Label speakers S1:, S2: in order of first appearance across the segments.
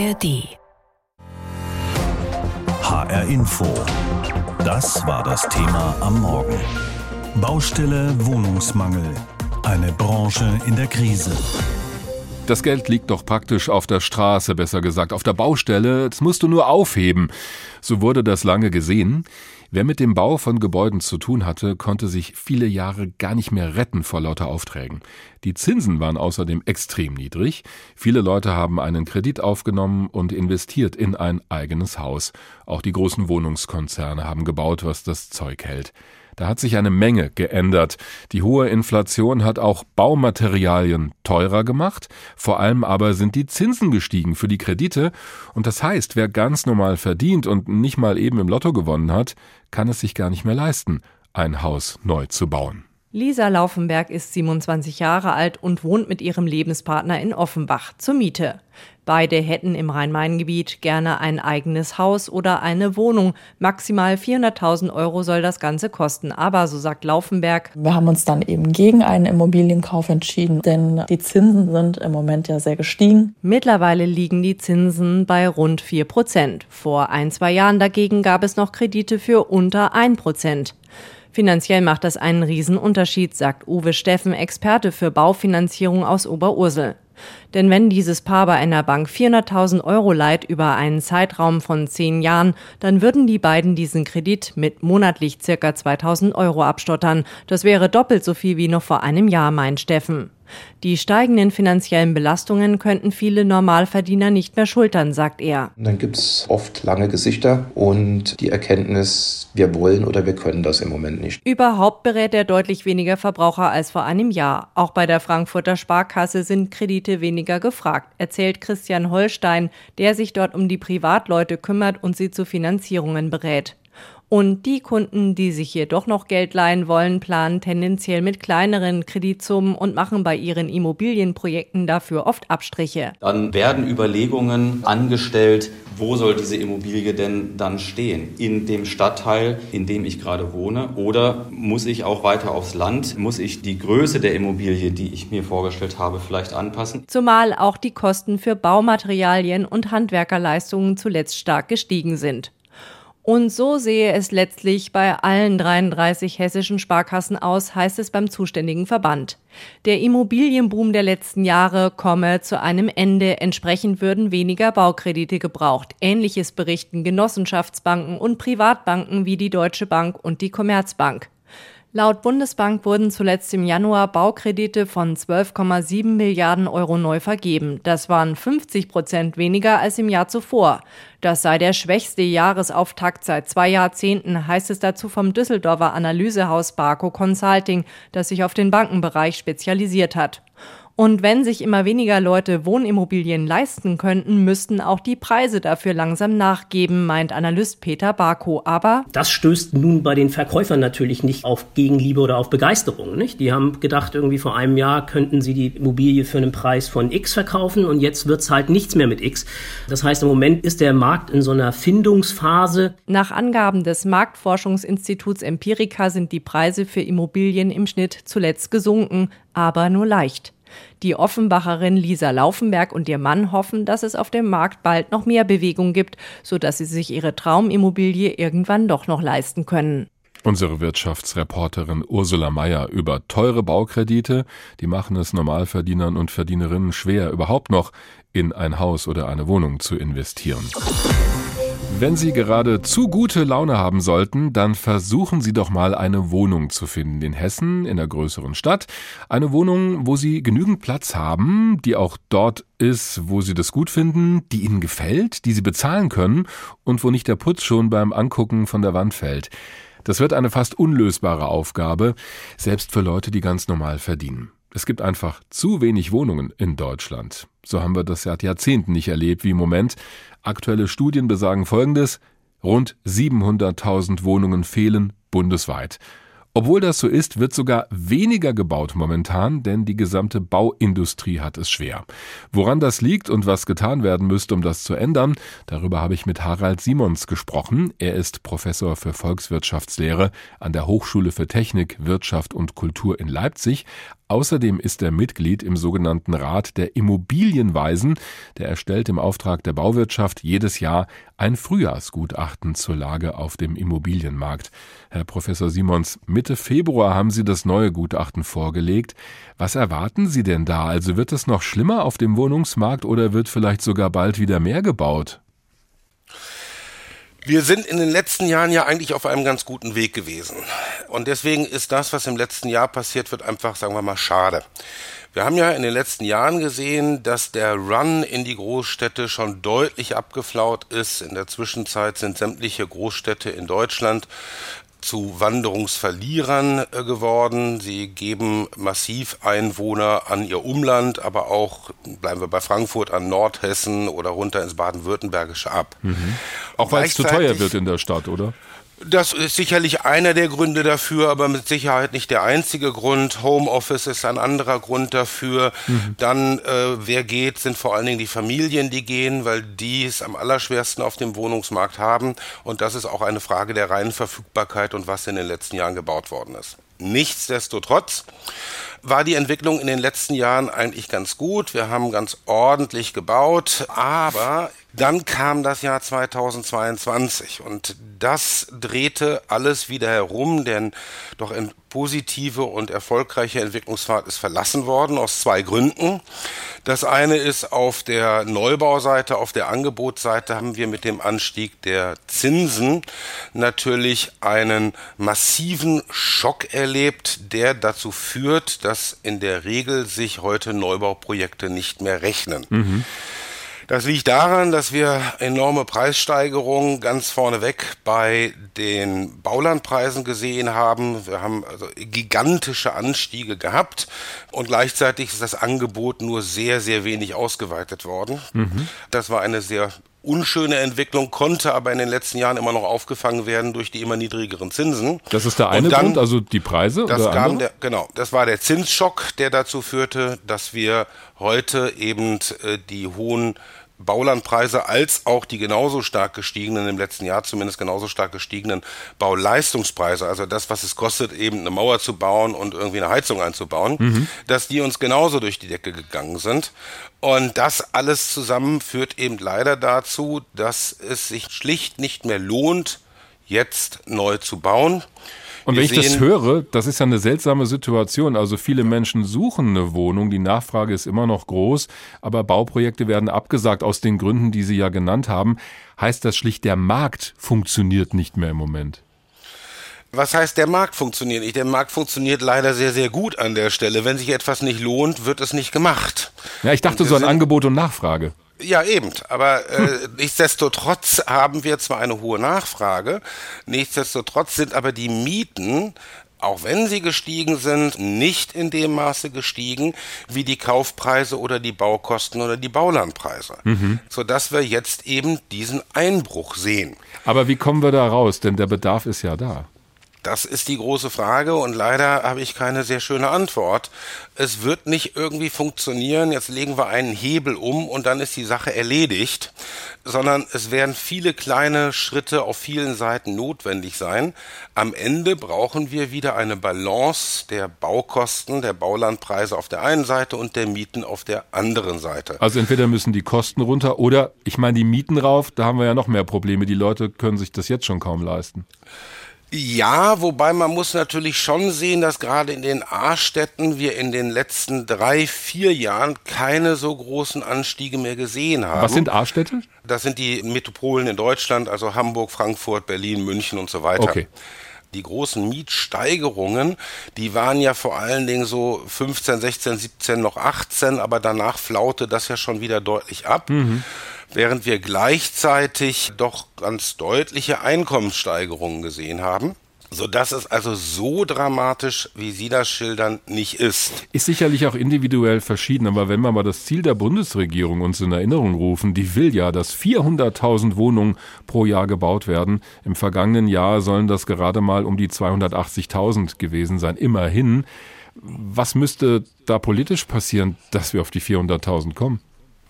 S1: ARD.
S2: HR Info. Das war das Thema am Morgen. Baustelle Wohnungsmangel. Eine Branche in der Krise.
S3: Das Geld liegt doch praktisch auf der Straße, besser gesagt, auf der Baustelle. Das musst du nur aufheben. So wurde das lange gesehen. Wer mit dem Bau von Gebäuden zu tun hatte, konnte sich viele Jahre gar nicht mehr retten vor lauter Aufträgen. Die Zinsen waren außerdem extrem niedrig. Viele Leute haben einen Kredit aufgenommen und investiert in ein eigenes Haus. Auch die großen Wohnungskonzerne haben gebaut, was das Zeug hält. Da hat sich eine Menge geändert. Die hohe Inflation hat auch Baumaterialien teurer gemacht, vor allem aber sind die Zinsen gestiegen für die Kredite, und das heißt, wer ganz normal verdient und nicht mal eben im Lotto gewonnen hat, kann es sich gar nicht mehr leisten, ein Haus neu zu bauen.
S4: Lisa Laufenberg ist 27 Jahre alt und wohnt mit ihrem Lebenspartner in Offenbach zur Miete. Beide hätten im Rhein-Main-Gebiet gerne ein eigenes Haus oder eine Wohnung. Maximal 400.000 Euro soll das Ganze kosten. Aber, so sagt Laufenberg,
S5: wir haben uns dann eben gegen einen Immobilienkauf entschieden, denn die Zinsen sind im Moment ja sehr gestiegen.
S4: Mittlerweile liegen die Zinsen bei rund 4 Prozent. Vor ein, zwei Jahren dagegen gab es noch Kredite für unter 1 Prozent. Finanziell macht das einen Riesenunterschied, sagt Uwe Steffen, Experte für Baufinanzierung aus Oberursel. Denn wenn dieses Paar bei einer Bank 400.000 Euro leiht über einen Zeitraum von zehn Jahren, dann würden die beiden diesen Kredit mit monatlich circa 2.000 Euro abstottern. Das wäre doppelt so viel wie noch vor einem Jahr, meint Steffen. Die steigenden finanziellen Belastungen könnten viele Normalverdiener nicht mehr schultern, sagt er.
S6: Dann gibt es oft lange Gesichter und die Erkenntnis, wir wollen oder wir können das im Moment nicht.
S4: Überhaupt berät er deutlich weniger Verbraucher als vor einem Jahr. Auch bei der Frankfurter Sparkasse sind Kredite weniger gefragt, erzählt Christian Holstein, der sich dort um die Privatleute kümmert und sie zu Finanzierungen berät. Und die Kunden, die sich hier doch noch Geld leihen wollen, planen tendenziell mit kleineren Kreditsummen und machen bei ihren Immobilienprojekten dafür oft Abstriche.
S7: Dann werden Überlegungen angestellt, wo soll diese Immobilie denn dann stehen? In dem Stadtteil, in dem ich gerade wohne? Oder muss ich auch weiter aufs Land? Muss ich die Größe der Immobilie, die ich mir vorgestellt habe, vielleicht anpassen?
S4: Zumal auch die Kosten für Baumaterialien und Handwerkerleistungen zuletzt stark gestiegen sind. Und so sehe es letztlich bei allen 33 hessischen Sparkassen aus, heißt es beim zuständigen Verband. Der Immobilienboom der letzten Jahre komme zu einem Ende. Entsprechend würden weniger Baukredite gebraucht. Ähnliches berichten Genossenschaftsbanken und Privatbanken wie die Deutsche Bank und die Commerzbank. Laut Bundesbank wurden zuletzt im Januar Baukredite von 12,7 Milliarden Euro neu vergeben. Das waren 50 Prozent weniger als im Jahr zuvor. Das sei der schwächste Jahresauftakt seit zwei Jahrzehnten, heißt es dazu vom Düsseldorfer Analysehaus Barco Consulting, das sich auf den Bankenbereich spezialisiert hat. Und wenn sich immer weniger Leute Wohnimmobilien leisten könnten, müssten auch die Preise dafür langsam nachgeben, meint Analyst Peter Barko. Aber
S8: das stößt nun bei den Verkäufern natürlich nicht auf Gegenliebe oder auf Begeisterung. Nicht? Die haben gedacht, irgendwie vor einem Jahr könnten sie die Immobilie für einen Preis von X verkaufen und jetzt wird es halt nichts mehr mit X. Das heißt, im Moment ist der Markt in so einer Findungsphase.
S4: Nach Angaben des Marktforschungsinstituts Empirica sind die Preise für Immobilien im Schnitt zuletzt gesunken, aber nur leicht. Die Offenbacherin Lisa Laufenberg und ihr Mann hoffen, dass es auf dem Markt bald noch mehr Bewegung gibt, sodass sie sich ihre Traumimmobilie irgendwann doch noch leisten können.
S3: Unsere Wirtschaftsreporterin Ursula Mayer über teure Baukredite, die machen es Normalverdienern und Verdienerinnen schwer, überhaupt noch in ein Haus oder eine Wohnung zu investieren. Wenn Sie gerade zu gute Laune haben sollten, dann versuchen Sie doch mal eine Wohnung zu finden in Hessen, in der größeren Stadt. Eine Wohnung, wo Sie genügend Platz haben, die auch dort ist, wo Sie das gut finden, die Ihnen gefällt, die Sie bezahlen können und wo nicht der Putz schon beim Angucken von der Wand fällt. Das wird eine fast unlösbare Aufgabe, selbst für Leute, die ganz normal verdienen. Es gibt einfach zu wenig Wohnungen in Deutschland. So haben wir das seit Jahrzehnten nicht erlebt wie im Moment. Aktuelle Studien besagen Folgendes. Rund 700.000 Wohnungen fehlen bundesweit. Obwohl das so ist, wird sogar weniger gebaut momentan, denn die gesamte Bauindustrie hat es schwer. Woran das liegt und was getan werden müsste, um das zu ändern, darüber habe ich mit Harald Simons gesprochen. Er ist Professor für Volkswirtschaftslehre an der Hochschule für Technik, Wirtschaft und Kultur in Leipzig. Außerdem ist er Mitglied im sogenannten Rat der Immobilienweisen. Der erstellt im Auftrag der Bauwirtschaft jedes Jahr ein Frühjahrsgutachten zur Lage auf dem Immobilienmarkt. Herr Professor Simons, Mitte Februar haben Sie das neue Gutachten vorgelegt. Was erwarten Sie denn da? Also wird es noch schlimmer auf dem Wohnungsmarkt oder wird vielleicht sogar bald wieder mehr gebaut?
S1: Wir sind in den letzten Jahren ja eigentlich auf einem ganz guten Weg gewesen. Und deswegen ist das, was im letzten Jahr passiert wird, einfach, sagen wir mal, schade. Wir haben ja in den letzten Jahren gesehen, dass der Run in die Großstädte schon deutlich abgeflaut ist. In der Zwischenzeit sind sämtliche Großstädte in Deutschland zu Wanderungsverlierern äh, geworden. Sie geben massiv Einwohner an ihr Umland, aber auch, bleiben wir bei Frankfurt, an Nordhessen oder runter ins Baden-Württembergische ab.
S3: Mhm. Auch weil es zu teuer wird in der Stadt, oder?
S1: Das ist sicherlich einer der Gründe dafür, aber mit Sicherheit nicht der einzige Grund. Homeoffice ist ein anderer Grund dafür. Mhm. Dann, äh, wer geht, sind vor allen Dingen die Familien, die gehen, weil die es am allerschwersten auf dem Wohnungsmarkt haben. Und das ist auch eine Frage der reinen Verfügbarkeit und was in den letzten Jahren gebaut worden ist. Nichtsdestotrotz war die Entwicklung in den letzten Jahren eigentlich ganz gut. Wir haben ganz ordentlich gebaut, aber dann kam das Jahr 2022 und das drehte alles wieder herum, denn doch ein positive und erfolgreiche Entwicklungspfad ist verlassen worden aus zwei Gründen. Das eine ist auf der Neubauseite, auf der Angebotsseite haben wir mit dem Anstieg der Zinsen natürlich einen massiven Schock erlebt, der dazu führt, dass in der Regel sich heute Neubauprojekte nicht mehr rechnen. Mhm. Das liegt daran, dass wir enorme Preissteigerungen ganz vorneweg bei den Baulandpreisen gesehen haben. Wir haben also gigantische Anstiege gehabt und gleichzeitig ist das Angebot nur sehr, sehr wenig ausgeweitet worden. Mhm. Das war eine sehr unschöne Entwicklung, konnte aber in den letzten Jahren immer noch aufgefangen werden durch die immer niedrigeren Zinsen.
S3: Das ist der eine dann, Grund, also die Preise?
S1: Das kam der, genau, das war der Zinsschock, der dazu führte, dass wir heute eben äh, die hohen Baulandpreise als auch die genauso stark gestiegenen, im letzten Jahr zumindest genauso stark gestiegenen Bauleistungspreise, also das, was es kostet, eben eine Mauer zu bauen und irgendwie eine Heizung einzubauen, mhm. dass die uns genauso durch die Decke gegangen sind. Und das alles zusammen führt eben leider dazu, dass es sich schlicht nicht mehr lohnt, jetzt neu zu bauen.
S3: Und wenn ich das höre, das ist ja eine seltsame Situation. Also viele Menschen suchen eine Wohnung, die Nachfrage ist immer noch groß, aber Bauprojekte werden abgesagt aus den Gründen, die Sie ja genannt haben. Heißt das schlicht, der Markt funktioniert nicht mehr im Moment?
S1: Was heißt, der Markt funktioniert nicht? Der Markt funktioniert leider sehr, sehr gut an der Stelle. Wenn sich etwas nicht lohnt, wird es nicht gemacht.
S3: Ja, ich dachte so an Angebot und Nachfrage.
S1: Ja, eben. Aber äh, nichtsdestotrotz haben wir zwar eine hohe Nachfrage, nichtsdestotrotz sind aber die Mieten auch wenn sie gestiegen sind, nicht in dem Maße gestiegen wie die Kaufpreise oder die Baukosten oder die Baulandpreise, mhm. sodass wir jetzt eben diesen Einbruch sehen.
S3: Aber wie kommen wir da raus? Denn der Bedarf ist ja da.
S1: Das ist die große Frage und leider habe ich keine sehr schöne Antwort. Es wird nicht irgendwie funktionieren, jetzt legen wir einen Hebel um und dann ist die Sache erledigt, sondern es werden viele kleine Schritte auf vielen Seiten notwendig sein. Am Ende brauchen wir wieder eine Balance der Baukosten, der Baulandpreise auf der einen Seite und der Mieten auf der anderen Seite.
S3: Also entweder müssen die Kosten runter oder ich meine die Mieten rauf, da haben wir ja noch mehr Probleme. Die Leute können sich das jetzt schon kaum leisten.
S1: Ja, wobei man muss natürlich schon sehen, dass gerade in den A-Städten wir in den letzten drei, vier Jahren keine so großen Anstiege mehr gesehen haben.
S3: Was sind A-Städte?
S1: Das sind die Metropolen in Deutschland, also Hamburg, Frankfurt, Berlin, München und so weiter. Okay. Die großen Mietsteigerungen, die waren ja vor allen Dingen so 15, 16, 17, noch 18, aber danach flaute das ja schon wieder deutlich ab. Mhm während wir gleichzeitig doch ganz deutliche Einkommenssteigerungen gesehen haben. sodass es also so dramatisch, wie Sie das schildern, nicht ist.
S3: Ist sicherlich auch individuell verschieden, aber wenn wir mal das Ziel der Bundesregierung uns in Erinnerung rufen, die will ja, dass 400.000 Wohnungen pro Jahr gebaut werden. Im vergangenen Jahr sollen das gerade mal um die 280.000 gewesen sein, immerhin. Was müsste da politisch passieren, dass wir auf die 400.000 kommen?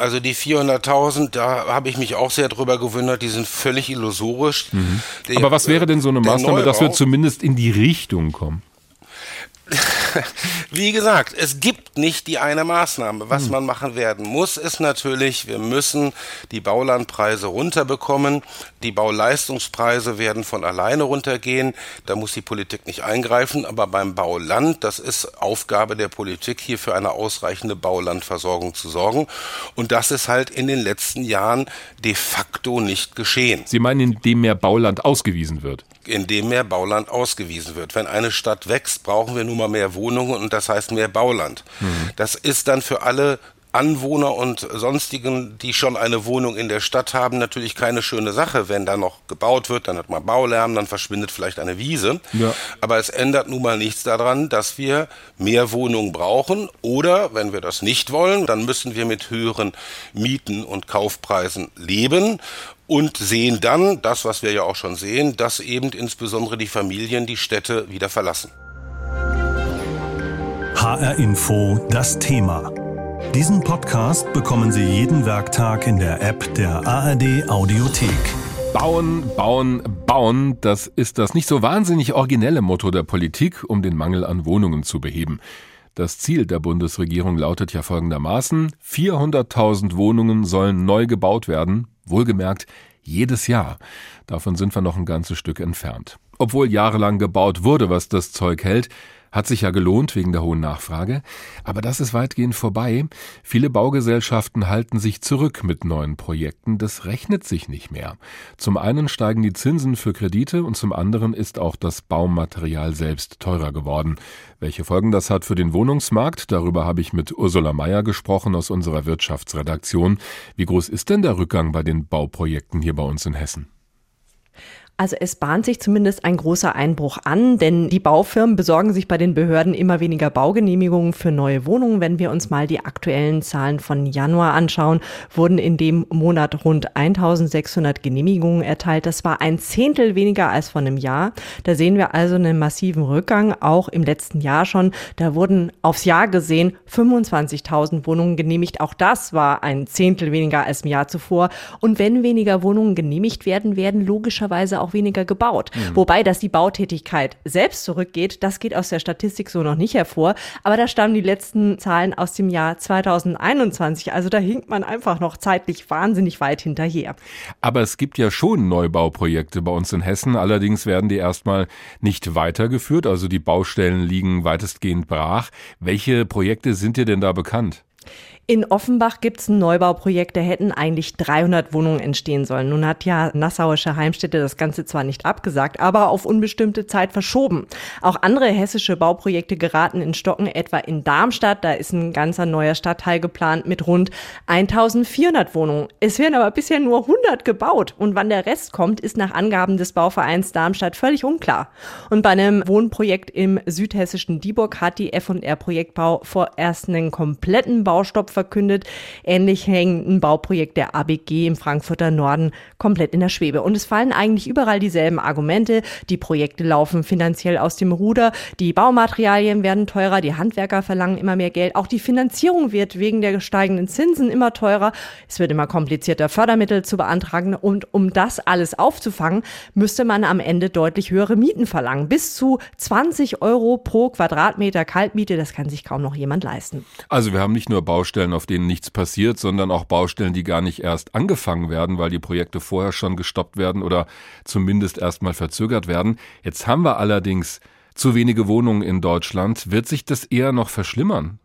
S1: Also die 400.000, da habe ich mich auch sehr drüber gewundert, die sind völlig illusorisch.
S3: Mhm. Aber was wäre denn so eine Maßnahme, dass wir zumindest in die Richtung kommen?
S1: Wie gesagt, es gibt nicht die eine Maßnahme. Was hm. man machen werden muss, ist natürlich, wir müssen die Baulandpreise runterbekommen. Die Bauleistungspreise werden von alleine runtergehen. Da muss die Politik nicht eingreifen. Aber beim Bauland, das ist Aufgabe der Politik, hier für eine ausreichende Baulandversorgung zu sorgen. Und das ist halt in den letzten Jahren de facto nicht geschehen.
S3: Sie meinen, indem mehr Bauland ausgewiesen wird?
S1: Indem mehr Bauland ausgewiesen wird. Wenn eine Stadt wächst, brauchen wir nun mal mehr Wohnungen und das heißt mehr Bauland. Mhm. Das ist dann für alle Anwohner und sonstigen, die schon eine Wohnung in der Stadt haben, natürlich keine schöne Sache. Wenn da noch gebaut wird, dann hat man Baulärm, dann verschwindet vielleicht eine Wiese. Ja. Aber es ändert nun mal nichts daran, dass wir mehr Wohnungen brauchen. Oder, wenn wir das nicht wollen, dann müssen wir mit höheren Mieten und Kaufpreisen leben und sehen dann, das, was wir ja auch schon sehen, dass eben insbesondere die Familien die Städte wieder verlassen.
S2: HR Info das Thema. Diesen Podcast bekommen Sie jeden Werktag in der App der ARD Audiothek.
S3: Bauen, bauen, bauen, das ist das nicht so wahnsinnig originelle Motto der Politik, um den Mangel an Wohnungen zu beheben. Das Ziel der Bundesregierung lautet ja folgendermaßen, 400.000 Wohnungen sollen neu gebaut werden, wohlgemerkt jedes Jahr. Davon sind wir noch ein ganzes Stück entfernt. Obwohl jahrelang gebaut wurde, was das Zeug hält, hat sich ja gelohnt wegen der hohen Nachfrage, aber das ist weitgehend vorbei. Viele Baugesellschaften halten sich zurück mit neuen Projekten, das rechnet sich nicht mehr. Zum einen steigen die Zinsen für Kredite und zum anderen ist auch das Baumaterial selbst teurer geworden. Welche Folgen das hat für den Wohnungsmarkt, darüber habe ich mit Ursula Mayer gesprochen aus unserer Wirtschaftsredaktion. Wie groß ist denn der Rückgang bei den Bauprojekten hier bei uns in Hessen?
S4: Also es bahnt sich zumindest ein großer Einbruch an, denn die Baufirmen besorgen sich bei den Behörden immer weniger Baugenehmigungen für neue Wohnungen. Wenn wir uns mal die aktuellen Zahlen von Januar anschauen, wurden in dem Monat rund 1600 Genehmigungen erteilt. Das war ein Zehntel weniger als vor einem Jahr. Da sehen wir also einen massiven Rückgang, auch im letzten Jahr schon. Da wurden aufs Jahr gesehen 25.000 Wohnungen genehmigt. Auch das war ein Zehntel weniger als im Jahr zuvor. Und wenn weniger Wohnungen genehmigt werden, werden logischerweise auch auch weniger gebaut. Mhm. Wobei, dass die Bautätigkeit selbst zurückgeht, das geht aus der Statistik so noch nicht hervor. Aber da stammen die letzten Zahlen aus dem Jahr 2021. Also da hinkt man einfach noch zeitlich wahnsinnig weit hinterher.
S3: Aber es gibt ja schon Neubauprojekte bei uns in Hessen. Allerdings werden die erstmal nicht weitergeführt. Also die Baustellen liegen weitestgehend brach. Welche Projekte sind dir denn da bekannt?
S4: In Offenbach gibt es ein Neubauprojekt, da hätten eigentlich 300 Wohnungen entstehen sollen. Nun hat ja Nassauische Heimstätte das Ganze zwar nicht abgesagt, aber auf unbestimmte Zeit verschoben. Auch andere hessische Bauprojekte geraten in Stocken, etwa in Darmstadt. Da ist ein ganzer neuer Stadtteil geplant mit rund 1400 Wohnungen. Es werden aber bisher nur 100 gebaut. Und wann der Rest kommt, ist nach Angaben des Bauvereins Darmstadt völlig unklar. Und bei einem Wohnprojekt im südhessischen Dieburg hat die F&R Projektbau vorerst einen kompletten Baustopp verkündet. Ähnlich hängt ein Bauprojekt der ABG im Frankfurter Norden komplett in der Schwebe. Und es fallen eigentlich überall dieselben Argumente. Die Projekte laufen finanziell aus dem Ruder, die Baumaterialien werden teurer, die Handwerker verlangen immer mehr Geld, auch die Finanzierung wird wegen der steigenden Zinsen immer teurer. Es wird immer komplizierter, Fördermittel zu beantragen. Und um das alles aufzufangen, müsste man am Ende deutlich höhere Mieten verlangen. Bis zu 20 Euro pro Quadratmeter Kaltmiete, das kann sich kaum noch jemand leisten.
S3: Also wir haben nicht nur Baustellen Baustellen, auf denen nichts passiert, sondern auch Baustellen, die gar nicht erst angefangen werden, weil die Projekte vorher schon gestoppt werden oder zumindest erstmal verzögert werden. Jetzt haben wir allerdings zu wenige Wohnungen in Deutschland. Wird sich das eher noch verschlimmern?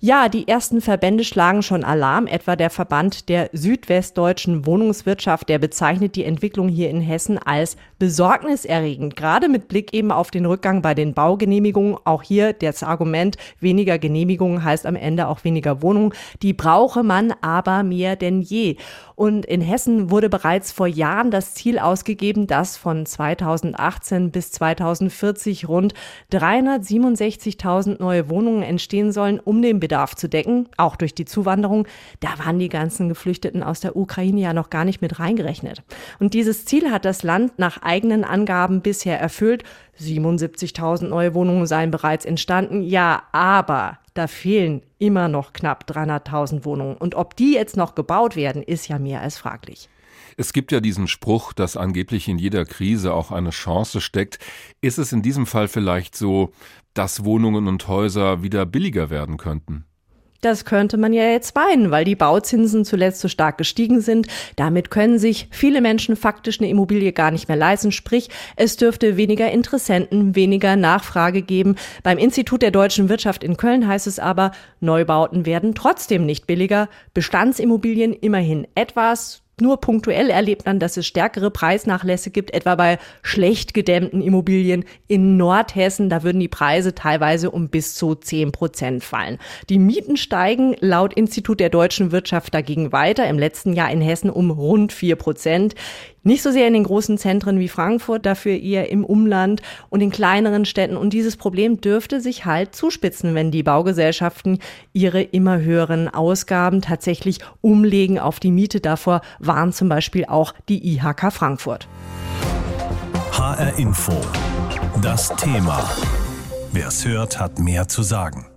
S4: Ja, die ersten Verbände schlagen schon Alarm, etwa der Verband der südwestdeutschen Wohnungswirtschaft, der bezeichnet die Entwicklung hier in Hessen als besorgniserregend, gerade mit Blick eben auf den Rückgang bei den Baugenehmigungen. Auch hier das Argument, weniger Genehmigungen heißt am Ende auch weniger Wohnungen. Die brauche man aber mehr denn je. Und in Hessen wurde bereits vor Jahren das Ziel ausgegeben, dass von 2018 bis 2040 rund 367.000 neue Wohnungen entstehen sollen, um den Bedarf zu decken, auch durch die Zuwanderung. Da waren die ganzen Geflüchteten aus der Ukraine ja noch gar nicht mit reingerechnet. Und dieses Ziel hat das Land nach eigenen Angaben bisher erfüllt. 77.000 neue Wohnungen seien bereits entstanden. Ja, aber da fehlen immer noch knapp 300.000 Wohnungen. Und ob die jetzt noch gebaut werden, ist ja mehr als fraglich.
S3: Es gibt ja diesen Spruch, dass angeblich in jeder Krise auch eine Chance steckt. Ist es in diesem Fall vielleicht so, dass Wohnungen und Häuser wieder billiger werden könnten?
S4: Das könnte man ja jetzt meinen, weil die Bauzinsen zuletzt so stark gestiegen sind. Damit können sich viele Menschen faktisch eine Immobilie gar nicht mehr leisten. Sprich, es dürfte weniger Interessenten, weniger Nachfrage geben. Beim Institut der deutschen Wirtschaft in Köln heißt es aber, Neubauten werden trotzdem nicht billiger. Bestandsimmobilien immerhin etwas nur punktuell erlebt man, dass es stärkere Preisnachlässe gibt, etwa bei schlecht gedämmten Immobilien in Nordhessen. Da würden die Preise teilweise um bis zu 10 Prozent fallen. Die Mieten steigen laut Institut der deutschen Wirtschaft dagegen weiter. Im letzten Jahr in Hessen um rund 4 Prozent. Nicht so sehr in den großen Zentren wie Frankfurt, dafür eher im Umland und in kleineren Städten. Und dieses Problem dürfte sich halt zuspitzen, wenn die Baugesellschaften ihre immer höheren Ausgaben tatsächlich umlegen auf die Miete. Davor warnt zum Beispiel auch die IHK Frankfurt.
S2: HR Info. Das Thema. Wer es hört, hat mehr zu sagen.